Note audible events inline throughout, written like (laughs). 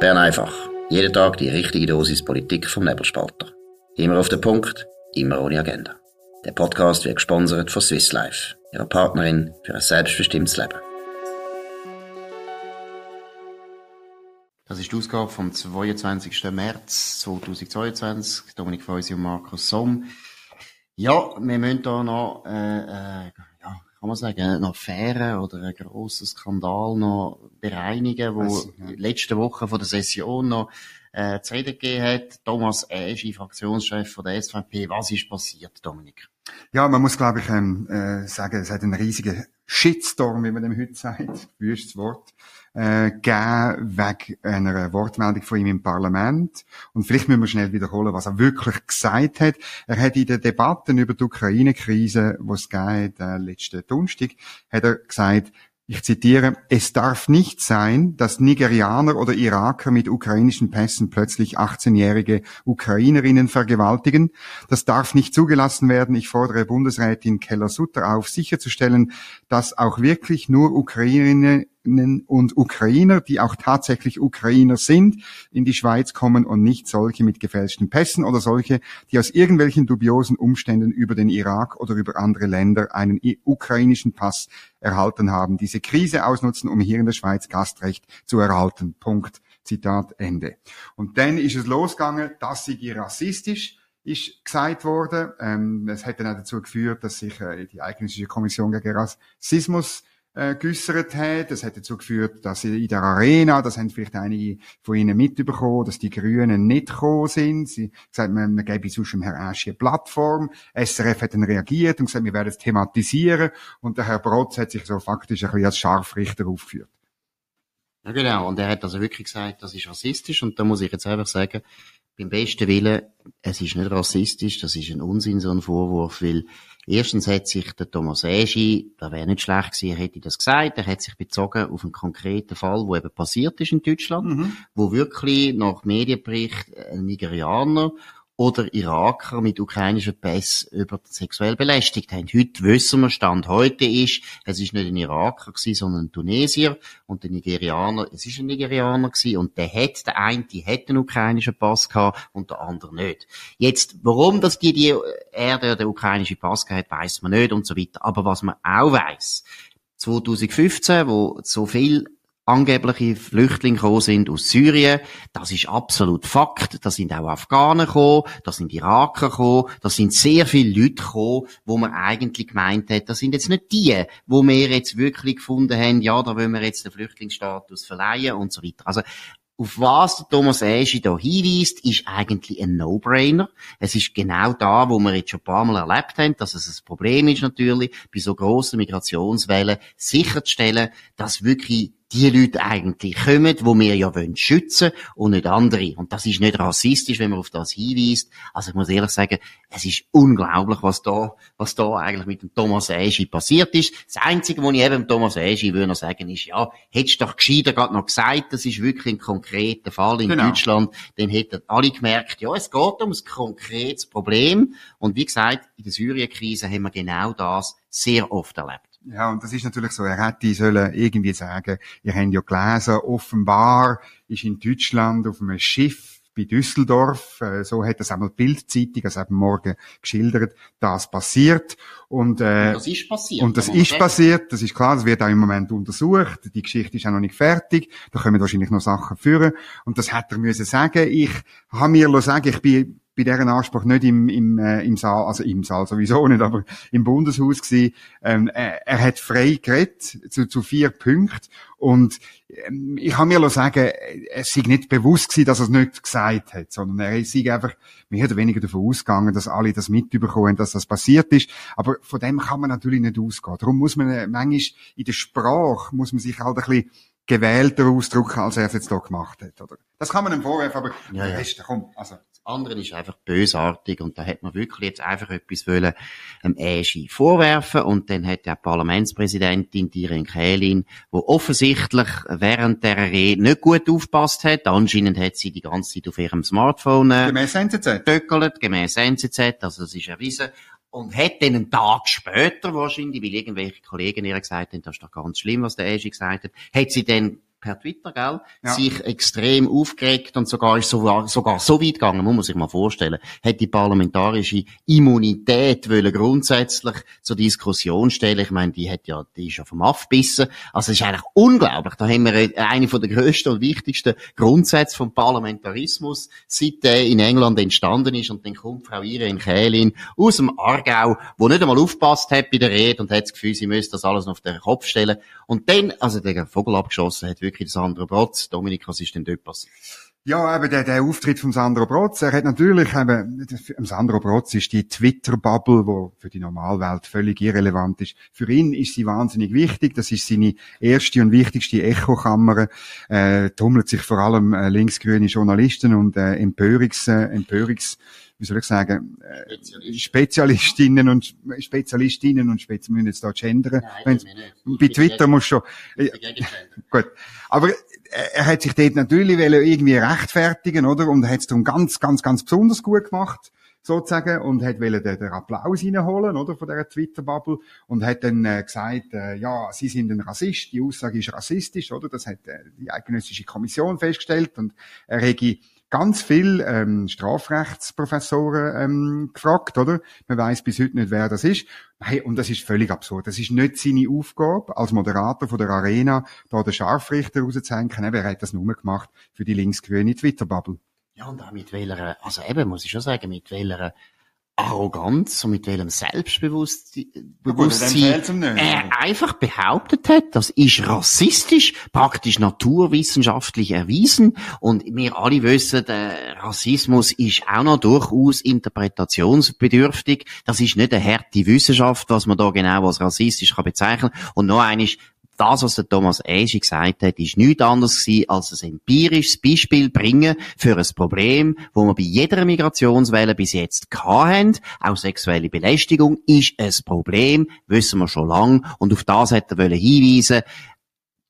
Bern einfach. Jeden Tag die richtige Dosis Politik vom Nebelspalter. Immer auf den Punkt, immer ohne Agenda. Der Podcast wird gesponsert von Swiss Life, ihrer Partnerin für ein selbstbestimmtes Leben. Das ist die Ausgabe vom 22. März 2022. Dominik Feusi und Markus Somm. Ja, wir müssen hier noch äh, äh, kann man sagen, eine Affäre oder ein grosser Skandal noch bereinigen, wo also, ja. letzte Woche von der Session noch äh, zu reden gegeben hat. Thomas Eschi, Fraktionschef von der SVP. Was ist passiert, Dominik? Ja, man muss, glaube ich, ähm, äh, sagen, es hat einen riesigen Shitstorm, wie man dem heute sagt, wüstes Wort, äh, gegeben wegen einer Wortmeldung von ihm im Parlament. Und vielleicht müssen wir schnell wiederholen, was er wirklich gesagt hat. Er hat in den Debatten über die Ukraine-Krise, die es gegeben hat, äh, letzten Donnerstag, hat er gesagt, ich zitiere, es darf nicht sein, dass Nigerianer oder Iraker mit ukrainischen Pässen plötzlich 18-jährige Ukrainerinnen vergewaltigen. Das darf nicht zugelassen werden. Ich fordere Bundesrätin Keller-Sutter auf, sicherzustellen, dass auch wirklich nur Ukrainerinnen und Ukrainer, die auch tatsächlich Ukrainer sind, in die Schweiz kommen und nicht solche mit gefälschten Pässen oder solche, die aus irgendwelchen dubiosen Umständen über den Irak oder über andere Länder einen ukrainischen Pass erhalten haben, diese Krise ausnutzen, um hier in der Schweiz Gastrecht zu erhalten. Punkt. Zitat Ende. Und dann ist es losgegangen, dass sie rassistisch ist gesagt worden. Ähm, es hat dann auch dazu geführt, dass sich äh, die Eidgenössische Kommission gegen Rassismus äh, geäussert hat. Das hat dazu geführt, dass in der Arena, das haben vielleicht einige von Ihnen mitbekommen, dass die Grünen nicht gekommen sind. Sie gesagt, man, man gebe sonst dem Herrn Aschi eine Plattform. SRF hat dann reagiert und gesagt, wir werden es thematisieren. Und der Herr Brotz hat sich so faktisch ein bisschen als Scharfrichter aufgeführt. Ja, genau. Und er hat also wirklich gesagt, das ist rassistisch. Und da muss ich jetzt einfach sagen, beim besten Willen, es ist nicht rassistisch, das ist ein Unsinn, so ein Vorwurf, weil erstens hat sich der Thomas Eschi, da wäre nicht schlecht gewesen, er hätte das gesagt, er hat sich bezogen auf einen konkreten Fall, wo eben passiert ist in Deutschland, mhm. wo wirklich nach Medienbericht ein Nigerianer oder Iraker mit ukrainischen Pässen über sexuell belästigt haben. Heute wissen wir, Stand heute ist, es ist nicht ein Iraker gewesen, sondern ein Tunesier und der Nigerianer, es ist ein Nigerianer gewesen und der hat, der eine, die hat einen ukrainischen Pass gehabt und der andere nicht. Jetzt, warum dass die, die, er der, der ukrainische Pass gehabt, weiß man nicht und so weiter. Aber was man auch weiß, 2015, wo so viel angebliche Flüchtlinge gekommen sind aus Syrien. Das ist absolut Fakt. Da sind auch Afghanen gekommen, da sind Iraker gekommen, da sind sehr viele Leute gekommen, wo man eigentlich gemeint hat, das sind jetzt nicht die, wo wir jetzt wirklich gefunden haben, ja, da wollen wir jetzt den Flüchtlingsstatus verleihen und so weiter. Also auf was Thomas Eschi da hinweist, ist eigentlich ein No-Brainer. Es ist genau da, wo wir jetzt schon ein paar Mal erlebt haben, dass es ein Problem ist natürlich, bei so grossen Migrationswellen sicherzustellen, dass wirklich die Leute eigentlich kommen, wo wir ja wollen schützen und nicht andere. Und das ist nicht rassistisch, wenn man auf das hinweist. Also ich muss ehrlich sagen, es ist unglaublich, was da, was da eigentlich mit dem Thomas Eschi passiert ist. Das Einzige, was ich eben dem Thomas Eschi würde sagen, ist, ja, hättest du doch gescheiter gerade noch gesagt, das ist wirklich ein konkreter Fall in genau. Deutschland, dann hätten alle gemerkt, ja, es geht um ein konkretes Problem. Und wie gesagt, in der Syrien-Krise haben wir genau das sehr oft erlebt. Ja, und das ist natürlich so, er hätte sollen irgendwie sagen, ihr habt ja gelesen, offenbar ist in Deutschland auf einem Schiff bei Düsseldorf, äh, so hat das einmal Bildzeitung, also am Morgen geschildert, das passiert. Und, äh, und das ist passiert. Und das ist passiert, das ist klar, das wird auch im Moment untersucht, die Geschichte ist auch noch nicht fertig, da kommen wahrscheinlich noch Sachen führen. Und das hätte er müssen sagen. Ich habe mir sagen, ich bin bei deren Anspruch nicht im, im, äh, im Saal, also im Saal sowieso nicht, aber im Bundeshaus gewesen. Ähm, er, er hat frei geredet zu, zu vier Punkten und ähm, ich habe mir sagen, es sei nicht bewusst gewesen, dass er es nicht gesagt hat, sondern er ist einfach mehr oder weniger davon ausgegangen, dass alle das mitbekommen, dass das passiert ist. Aber von dem kann man natürlich nicht ausgehen. Darum muss man äh, manchmal in der Sprache muss man sich halt ein bisschen gewählter ausdrücken, als er es jetzt hier gemacht hat, oder? Das kann man ihm vorwerfen, aber ja, ja. Rest, komm, also anderen ist einfach bösartig und da hat man wirklich jetzt einfach etwas wollen, ähm, Eschi vorwerfen und dann hat der Parlamentspräsidentin Diren Kählin, wo offensichtlich während der Rede nicht gut aufpasst hat, anscheinend hat sie die ganze Zeit auf ihrem Smartphone äh, gemäß NZZ töckelt, gemäß NZZ, also das ist erwiesen und hat dann einen Tag später wahrscheinlich, weil irgendwelche Kollegen ihr gesagt haben, das ist doch ganz schlimm, was der Eschi gesagt hat, hat sie dann per Twitter, gell, ja. sich extrem aufgeregt und sogar ist sogar, sogar so weit gegangen, muss man sich mal vorstellen, hat die parlamentarische Immunität wollen grundsätzlich zur Diskussion stellen. Ich meine, die hat ja, die ist ja vom Afbissen. Also es ist eigentlich unglaublich. Da haben wir eine von der grössten und wichtigsten Grundsätze vom Parlamentarismus, seit der in England entstanden ist und dann kommt Frau Irene Kählin aus dem Aargau, wo nicht einmal aufpasst hat bei der Rede und hat das Gefühl, sie müsste das alles noch auf den Kopf stellen. Und dann, also der Vogel abgeschossen hat wirklich Sandro Brotz. Dominik, was ist denn dort passiert? Ja, eben der, der Auftritt von Sandro Brotz, er hat natürlich eben, Sandro Brotz ist die Twitter-Bubble, wo für die Normalwelt völlig irrelevant ist. Für ihn ist sie wahnsinnig wichtig, das ist seine erste und wichtigste Echokammer, äh, tummelt sich vor allem äh, linksgrüne Journalisten und äh, Empörungs, äh, Empörungs wie soll ich sagen, äh, Spezialistinnen und Spezialistinnen und Spez müssen jetzt da gendern. Nein, bei Twitter muss schon. Äh, (laughs) gut. Aber er hat sich dort natürlich irgendwie rechtfertigen, oder? Und er hat es darum ganz, ganz, ganz besonders gut gemacht sozusagen, und hat wollen den, den Applaus reinholen, oder, von dieser Twitter-Bubble, und hat dann äh, gesagt, äh, ja, sie sind ein Rassist, die Aussage ist rassistisch, oder, das hat äh, die eidgenössische Kommission festgestellt, und er hätte ganz viel ähm, Strafrechtsprofessoren ähm, gefragt, oder? Man weiß bis heute nicht, wer das ist. Hey, und das ist völlig absurd. Das ist nicht seine Aufgabe als Moderator von der Arena, da den Scharfrichter rauszuhängen. Er hat das nur gemacht für die linksgrüne Twitter-Bubble. Ja, und auch mit welcher, also eben, muss ich schon sagen, mit welcher Arroganz und mit welchem Selbstbewusstsein er einfach behauptet hat, das ist rassistisch, praktisch naturwissenschaftlich erwiesen und wir alle wissen, der Rassismus ist auch noch durchaus interpretationsbedürftig. Das ist nicht eine harte Wissenschaft, was man da genau als rassistisch kann bezeichnen. Und noch eines, das, was der Thomas Eschi gesagt hat, ist nichts anderes gewesen, als ein empirisches Beispiel bringen für ein Problem, wo wir bei jeder Migrationswelle bis jetzt hatten. Auch sexuelle Belästigung ist ein Problem, wissen wir schon lange. Und auf das hat er hinweisen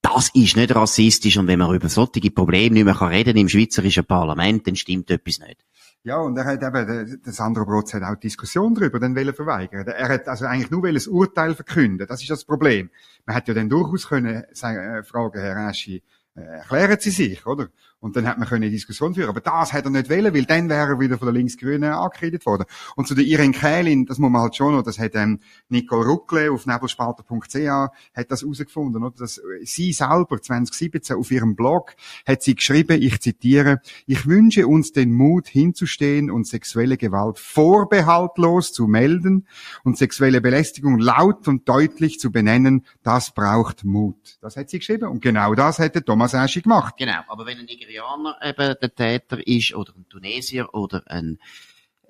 das ist nicht rassistisch und wenn man über solche Probleme nicht mehr reden im schweizerischen Parlament, dann stimmt etwas nicht. Ja, und er hat eben, der Sandro Brotz hat auch Diskussion darüber dann wollen verweigern. Er hat also eigentlich nur ein Urteil verkünden. Das ist das Problem. Man hätte ja dann durchaus können sagen, äh, fragen, Herr Aschi, äh, erklären Sie sich, oder? Und dann hat man eine Diskussion führen. Aber das hat er nicht wollen, weil dann wäre er wieder von der Linksgrünen angekreidet worden. Und zu der Irene Kählin, das muss man halt schon noch, das hat ähm, Nicole Ruckle auf nebelspalter.ch hat das herausgefunden, oder? Dass sie selber 2017 auf ihrem Blog hat sie geschrieben, ich zitiere, ich wünsche uns den Mut hinzustehen und sexuelle Gewalt vorbehaltlos zu melden und sexuelle Belästigung laut und deutlich zu benennen, das braucht Mut. Das hat sie geschrieben und genau das hätte Thomas Aschi gemacht. Genau, aber wenn Nigerianer eben der Täter ist oder ein Tunesier oder ein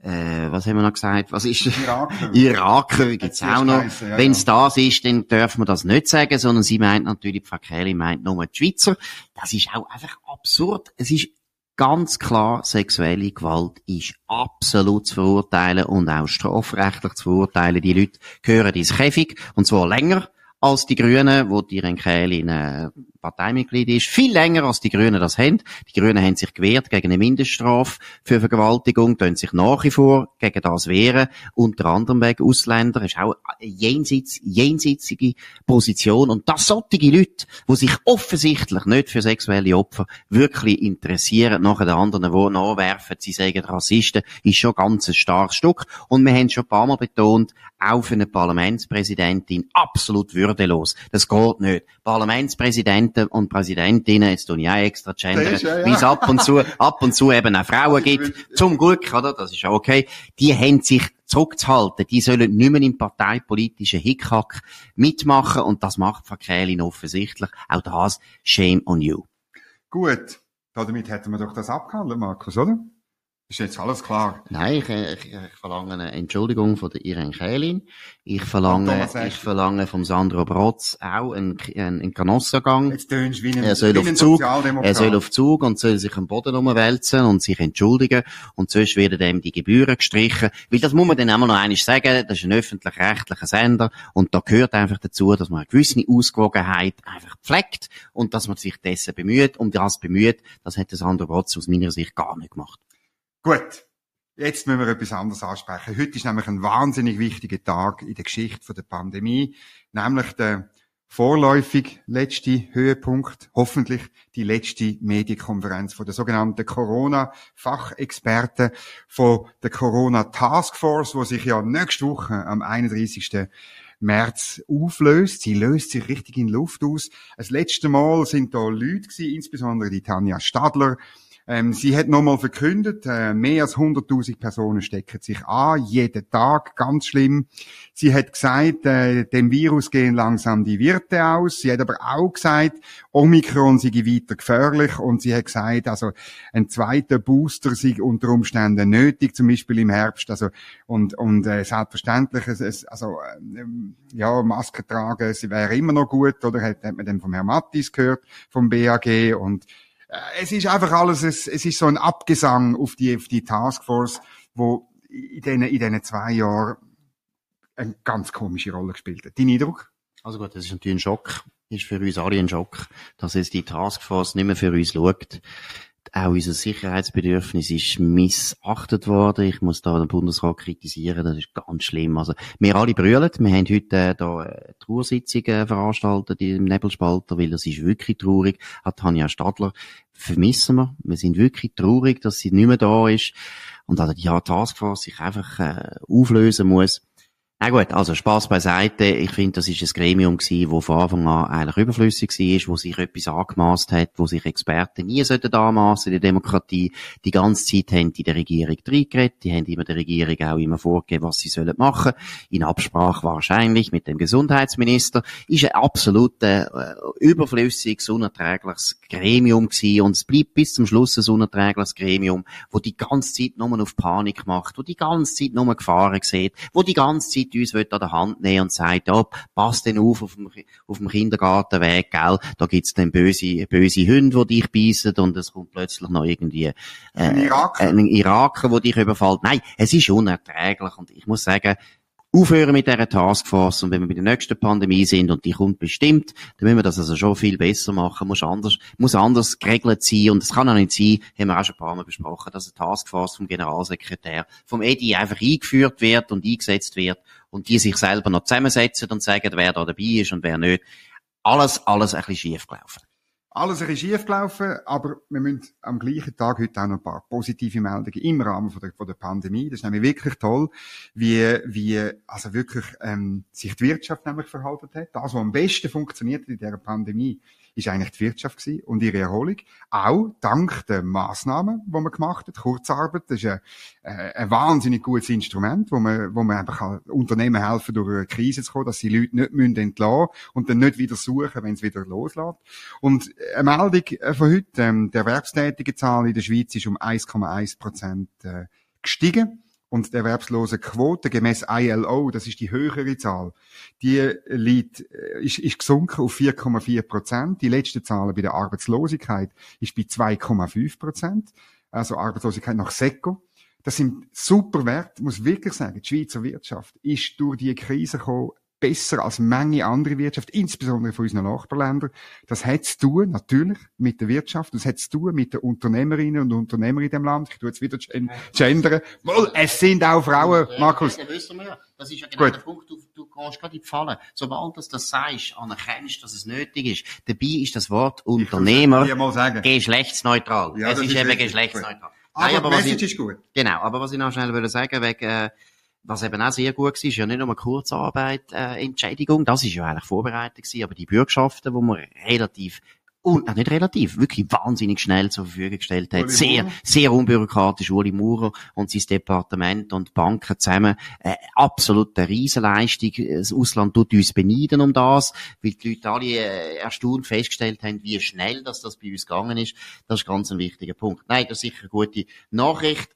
äh, was haben wir noch gesagt? Was ist Iraker? (laughs) Iraker gibt's auch noch. Ja, Wenn es ja. das ist, dann dürfen wir das nicht sagen, sondern sie meint natürlich, Frau Kelly meint nur die Schweizer. Das ist auch einfach absurd. Es ist ganz klar, sexuelle Gewalt ist absolut zu verurteilen und auch strafrechtlich zu verurteilen. Die Leute gehören ins Käfig und zwar länger als die Grünen, wo die Renkählin äh, Parteimitglied ist, viel länger als die Grünen das haben. Die Grünen haben sich gewehrt gegen eine Mindeststrafe für Vergewaltigung, tun sich nach wie vor gegen das wehren, unter anderem wegen Ausländer, ist auch eine jenseits, jenseitige Position. Und das solche Leute, die sich offensichtlich nicht für sexuelle Opfer wirklich interessieren, nachher den anderen, die nachwerfen, sie sagen Rassisten, ist schon ganz ein starkes Stück. Und wir haben schon ein paar Mal betont, auch für eine Parlamentspräsidentin absolut würdelos. Das geht nicht. Parlamentspräsidenten und Präsidentinnen, jetzt tue ich auch extra gendern, ja, ja. wie es ab und zu, (laughs) ab und zu eben auch Frauen gibt, zum Glück, oder? Das ist ja okay. Die haben sich zurückzuhalten. Die sollen nicht mehr im parteipolitischen Hickhack mitmachen und das macht Frau Kählin offensichtlich. Auch das, shame on you. Gut. Damit hätten wir doch das abgehandelt, Markus, oder? Ist jetzt alles klar? Nein, ich, ich, ich verlange eine Entschuldigung von der Irene Kählin. Ich verlange, ich verlange vom Sandro Brotz auch einen, einen, einen Kanossagang. Jetzt tönst wie ein, er soll auf Zug, er soll auf Zug und soll sich am Boden umwälzen und sich entschuldigen. Und sonst werden ihm die Gebühren gestrichen. Weil das muss man dann einmal noch einmal sagen, das ist ein öffentlich-rechtlicher Sender. Und da gehört einfach dazu, dass man eine gewisse Ausgewogenheit einfach pflegt und dass man sich dessen bemüht. Und das bemüht, das hat der Sandro Brotz aus meiner Sicht gar nicht gemacht. Gut. Jetzt müssen wir etwas anderes ansprechen. Heute ist nämlich ein wahnsinnig wichtiger Tag in der Geschichte der Pandemie, nämlich der vorläufig letzte Höhepunkt, hoffentlich die letzte Medienkonferenz von der sogenannten Corona-Fachexperten von der Corona Taskforce, wo sich ja nächste Woche am 31. März auflöst. Sie löst sich richtig in Luft aus. Das letzte Mal sind da Leute gewesen, insbesondere die Tanja Stadler, ähm, sie hat nochmal verkündet, äh, mehr als 100.000 Personen stecken sich an, jeden Tag, ganz schlimm. Sie hat gesagt, äh, dem Virus gehen langsam die Wirte aus. Sie hat aber auch gesagt, Omikron sei weiter gefährlich und sie hat gesagt, also ein zweiter Booster sei unter Umständen nötig, zum Beispiel im Herbst. Also und und äh, selbstverständlich, es, es, also äh, ja Maske tragen, sie wäre immer noch gut, oder hat, hat man dann vom Herrn Mattis gehört vom BAG und es ist einfach alles, es, es ist so ein Abgesang auf die, auf die Taskforce, wo in diesen, in diesen zwei Jahren eine ganz komische Rolle gespielt hat. Dein Eindruck? Also gut, das ist natürlich ein Schock. Ist für uns alle ein Schock, dass jetzt die Taskforce nicht mehr für uns schaut auch unser Sicherheitsbedürfnis ist missachtet worden. Ich muss da den Bundesrat kritisieren, das ist ganz schlimm. Also, wir alle brüllen. Wir haben heute äh, da eine Trauersitzung äh, veranstaltet im Nebelspalter, weil das ist wirklich traurig. Hat Tanja Stadler vermissen wir. Wir sind wirklich traurig, dass sie nicht mehr da ist und dass die Taskforce sich einfach äh, auflösen muss. Na gut, also Spaß beiseite. Ich finde, das ist ein Gremium gewesen, wo von Anfang an eigentlich überflüssig war, wo sich etwas angemaßt hat, wo sich Experten nie sollten anmassen in der Demokratie. Die ganze Zeit haben die der Regierung reingeredet, die haben immer der Regierung auch immer vorgegeben, was sie sollen machen. In Absprache wahrscheinlich mit dem Gesundheitsminister. Ist ein absolut äh, überflüssiges, unerträgliches Gremium gewesen und es bleibt bis zum Schluss ein unerträgliches Gremium, wo die ganze Zeit nur auf Panik macht, wo die ganze Zeit nur Gefahren sieht, wo die ganze Zeit Leute uns an der Hand nehmen und sagt, ja, passt denn auf auf dem, auf dem Kindergartenweg, gell, da gibt's dann böse, böse Hunde, die dich beißen und es kommt plötzlich noch irgendwie äh, Iraker, ein Iraker der dich überfällt. Nein, es ist unerträglich und ich muss sagen, aufhören mit dieser Taskforce und wenn wir bei der nächsten Pandemie sind und die kommt bestimmt, dann müssen wir das also schon viel besser machen, muss anders, muss anders geregelt sein und es kann auch nicht sein, haben wir auch schon ein paar Mal besprochen, dass eine Taskforce vom Generalsekretär, vom EDI einfach eingeführt wird und eingesetzt wird und die sich selber noch zusammensetzen und sagen, wer da dabei ist und wer nicht. Alles, alles ein bisschen schief gelaufen. Alles ein bisschen schief gelaufen, aber wir müssen am gleichen Tag heute auch noch ein paar positive Meldungen im Rahmen von der, von der Pandemie. Das ist nämlich wirklich toll, wie, wie, also wirklich, ähm, sich die Wirtschaft nämlich verhalten hat. Das, was am besten funktioniert in dieser Pandemie, ist eigentlich die Wirtschaft gewesen und ihre Erholung. Auch dank der Massnahmen, die man gemacht hat. Kurzarbeit, ist ein, äh, ein wahnsinnig gutes Instrument, wo man, wo man einfach Unternehmen helfen, durch eine Krise zu kommen, dass die Leute nicht müssen entlassen und dann nicht wieder suchen, wenn es wieder loslässt. Und eine Meldung äh, von heute, ähm, der erwerbstätige Zahl in der Schweiz ist um 1,1 Prozent äh, gestiegen und die erwerbslose Quote gemäß ILO, das ist die höhere Zahl, die liegt, äh, ist, ist gesunken auf 4,4 Prozent. Die letzte Zahl bei der Arbeitslosigkeit ist bei 2,5 Prozent. Also Arbeitslosigkeit nach SECO. Das sind super Werte, muss wirklich sagen. Die Schweizer Wirtschaft ist durch die Krise gekommen, besser als Menge andere Wirtschaft, insbesondere von unseren Nachbarländern. Das hat zu tun, natürlich, mit der Wirtschaft. Das hat zu tun mit den Unternehmerinnen und Unternehmern in dem Land. Ich tue jetzt wieder gendern. Wohl, es sind auch Frauen, Markus. Ja, wissen wir. Das ist ja genau Gut. der Punkt. Du, du gehst gerade in die Falle. Sobald du das sagst, anerkennst, dass es nötig ist. Dabei ist das Wort Unternehmer geschlechtsneutral. Ja, es ist, ist eben geschlechtsneutral. Aber, Nein, aber Message ich, ist gut. Genau, aber was ich noch schnell würde sagen, wegen, äh, was eben auch sehr gut war, ist ja nicht nur eine Kurzarbeit, äh, Entschädigung, das ist ja eigentlich vorbereitet gewesen, aber die Bürgschaften, wo man relativ und äh, nicht relativ, wirklich wahnsinnig schnell zur Verfügung gestellt hat. Sehr, sehr unbürokratisch, Uli Maurer und sein Departement und Banken zusammen. Äh, absolute Riesenleistung. Das Ausland tut uns beneiden um das, weil die Leute alle äh, erstaunt festgestellt haben, wie schnell dass das bei uns gegangen ist. Das ist ganz ein wichtiger Punkt. Nein, das ist sicher eine gute Nachricht.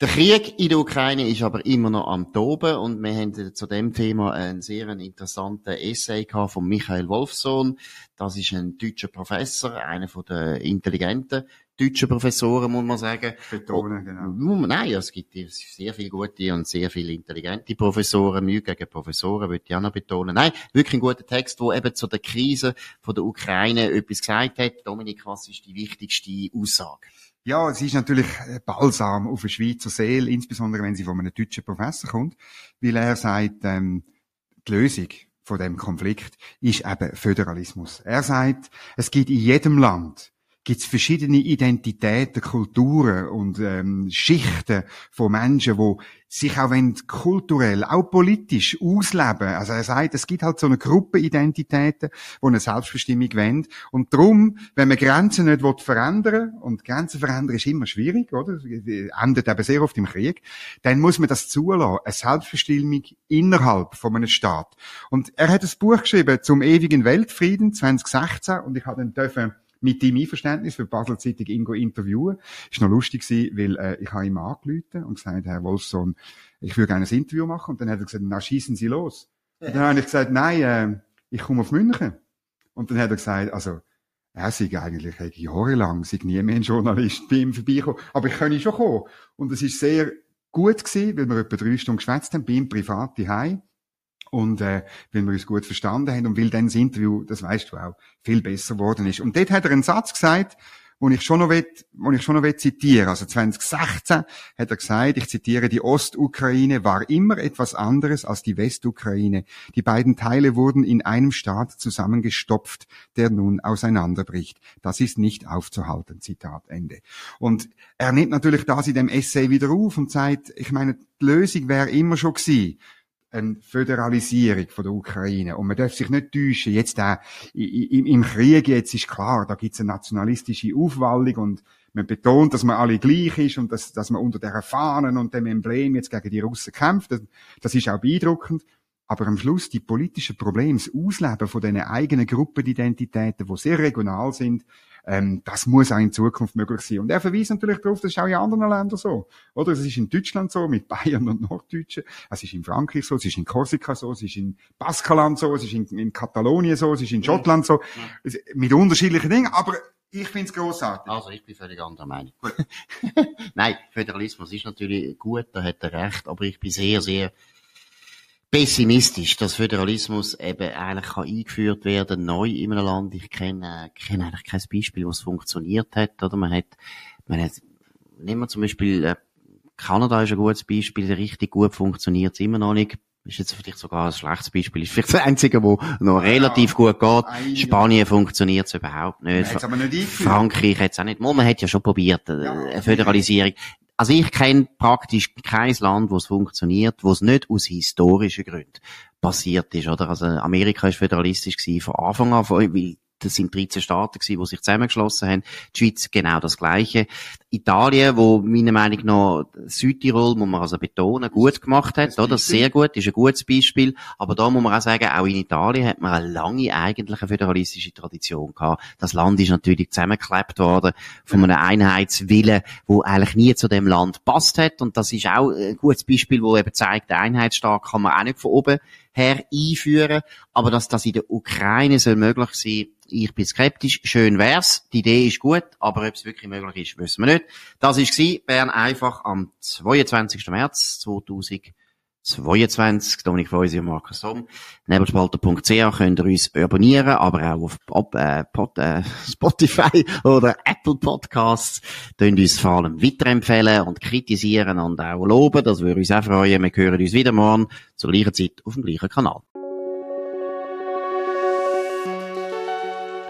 Der Krieg in der Ukraine ist aber immer noch am Toben und wir haben zu dem Thema einen sehr interessanten Essay von Michael Wolfsohn. Das ist ein deutscher Professor, einer den intelligenten deutschen Professoren, muss man sagen. Betonen, genau. Nein, es gibt sehr viele gute und sehr viele intelligente Professoren. Mühe gegen Professoren, würde ich auch noch betonen. Nein, wirklich ein guter Text, wo eben zu der Krise von der Ukraine etwas gesagt hat. Dominik, was ist die wichtigste Aussage? Ja, es ist natürlich Balsam auf eine Schweizer Seele, insbesondere wenn sie von einem deutschen Professor kommt, weil er sagt, ähm, die Lösung von dem Konflikt ist eben Föderalismus. Er sagt, es gibt in jedem Land gibt es verschiedene Identitäten, Kulturen und ähm, Schichten von Menschen, wo sich auch wenn kulturell, auch politisch ausleben. Also er sagt, es gibt halt so eine Gruppenidentitäten, wo eine Selbstbestimmung wollen. Und darum, wenn man Grenzen nicht verändern und Grenzen verändern ist immer schwierig, oder? Endet eben sehr oft im Krieg. Dann muss man das zulassen, eine Selbstbestimmung innerhalb von einem Staat. Und er hat ein Buch geschrieben zum ewigen Weltfrieden 2016 und ich habe dann dürfen mit ihm Einverständnis für Basel Zeitung Ingo interviewen. Ist noch lustig gewesen, weil äh, ich habe ihm angerufen und gesagt, Herr Wolfson, ich würde gerne ein Interview machen. Und dann hat er gesagt, na schießen Sie los. Und dann habe ich gesagt, nein, äh, ich komme auf München. Und dann hat er gesagt, also er sei eigentlich jahrelang, sei nie mehr ein Journalist bei ihm vorbeikommen, aber ich kann schon kommen. Und es ist sehr gut gewesen, weil wir etwa drei Stunden geschwätzt haben, bei ihm privat daheim und äh, weil wir uns gut verstanden haben und weil dann das Interview, das weißt du auch, viel besser geworden ist. Und dort hat er einen Satz gesagt, wo ich schon noch will, ich schon noch will zitieren. Also 2016 hat er gesagt, ich zitiere, die Ostukraine war immer etwas anderes als die Westukraine. Die beiden Teile wurden in einem Staat zusammengestopft, der nun auseinanderbricht. Das ist nicht aufzuhalten. Zitat Ende. Und er nimmt natürlich das in dem Essay wieder auf und sagt, ich meine, die Lösung wäre immer schon gewesen, eine Föderalisierung von der Ukraine. Und man darf sich nicht täuschen. Jetzt auch im, im Krieg jetzt ist klar, da gibt es eine nationalistische Aufwallung und man betont, dass man alle gleich ist und dass, dass man unter der Fahnen und dem Emblem jetzt gegen die Russen kämpft. Das, das ist auch beeindruckend. Aber am Schluss die politischen Probleme, das Ausleben von diesen eigenen Gruppenidentitäten, die sehr regional sind, ähm, das muss auch in Zukunft möglich sein. Und er verweist natürlich darauf, das ist auch in anderen Ländern so. Oder es ist in Deutschland so, mit Bayern und Norddeutschen. Es ist in Frankreich so, es ist in Korsika so, es ist in Baskaland so, es ist in, in Katalonien so, es ist in Schottland so. Ja. Mit unterschiedlichen Dingen, aber ich finde es grossartig. Also, ich bin völlig anderer Meinung. (laughs) Nein, Föderalismus ist natürlich gut, da hat er recht, aber ich bin sehr, sehr pessimistisch, dass Föderalismus eben eigentlich kann eingeführt werden neu in einem Land. Ich kenne, kenne eigentlich kein Beispiel, wo es funktioniert hat, oder? Man hat, man hat, nehmen wir zum Beispiel, äh, Kanada ist ein gutes Beispiel, richtig gut funktioniert es immer noch nicht. Ist jetzt vielleicht sogar ein schlechtes Beispiel. Ist vielleicht das einzige, wo noch relativ ja, gut geht. Spanien funktioniert es überhaupt nicht. nicht Frankreich hat es auch nicht. Man hat ja schon probiert, äh, ja, Föderalisierung also ich kenne praktisch kein Land, wo es funktioniert, wo es nicht aus historischen Gründen passiert ist, oder? Also Amerika ist föderalistisch gewesen von Anfang an, weil das sind 13 Staaten gewesen, die sich zusammengeschlossen haben. Die Schweiz genau das Gleiche. Italien, wo meiner Meinung nach Südtirol, muss man also betonen, gut gemacht hat, oder? Sehr gut, ist ein gutes Beispiel. Aber da muss man auch sagen, auch in Italien hat man eine lange eigentliche föderalistische Tradition gehabt. Das Land ist natürlich zusammengeklebt worden von einem Einheitswillen, wo eigentlich nie zu dem Land passt hat. Und das ist auch ein gutes Beispiel, wo eben zeigt, der Einheitsstaat kann man auch nicht von oben her einführen. Aber dass das in der Ukraine soll möglich sein, ich bin skeptisch. Schön wär's. Die Idee ist gut, aber ob es wirklich möglich ist, wissen wir nicht. Das war Bern einfach am 22. März 2022. Dominik Feusi und Markus Somm. Nebelspalter.ch könnt ihr uns abonnieren, aber auch auf äh, Pod, äh, (laughs) Spotify oder Apple Podcasts. Könnt uns vor allem weiterempfehlen und kritisieren und auch loben. Das würde uns auch freuen. Wir hören uns wieder morgen zur gleichen Zeit auf dem gleichen Kanal.